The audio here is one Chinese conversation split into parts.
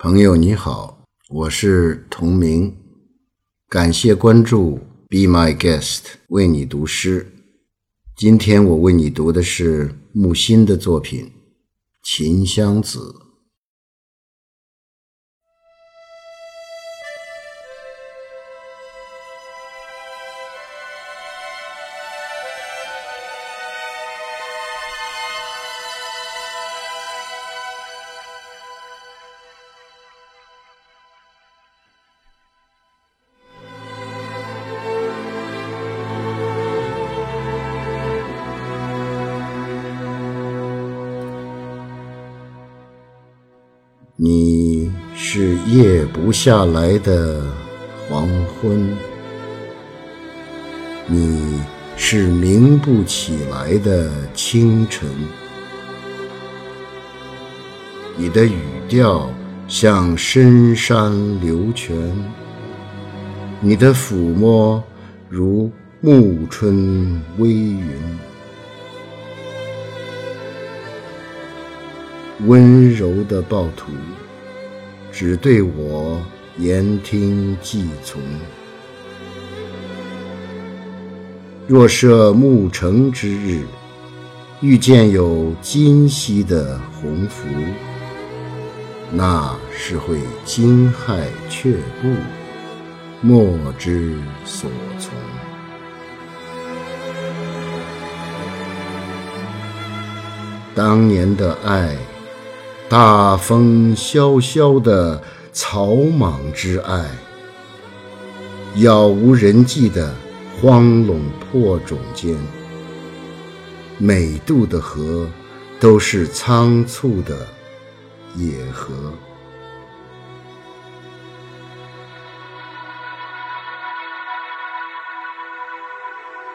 朋友你好，我是同名，感谢关注，Be my guest，为你读诗。今天我为你读的是木心的作品《秦香子》。你是夜不下来的黄昏，你是明不起来的清晨。你的语调像深山流泉，你的抚摸如暮春微云。温柔的暴徒，只对我言听计从。若设暮成之日，遇见有今夕的鸿福，那是会惊骇却步，莫之所从。当年的爱。大风萧萧的草莽之爱，杳无人迹的荒垄破冢间，每渡的河都是仓促的野河。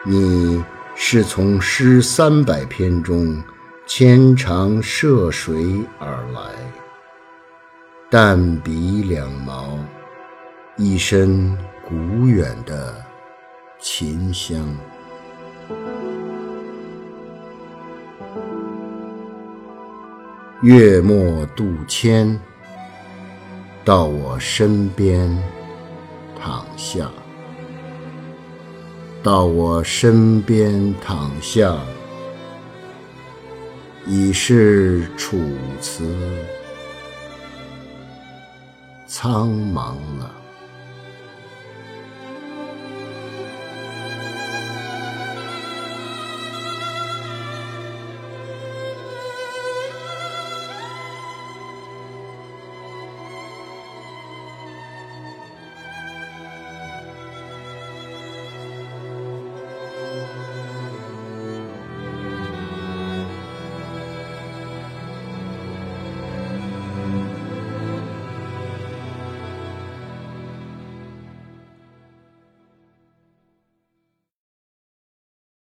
你是从诗三百篇中。牵肠涉水而来，淡笔两毛，一身古远的琴香。月末渡迁，到我身边躺下，到我身边躺下。已是楚辞苍茫了。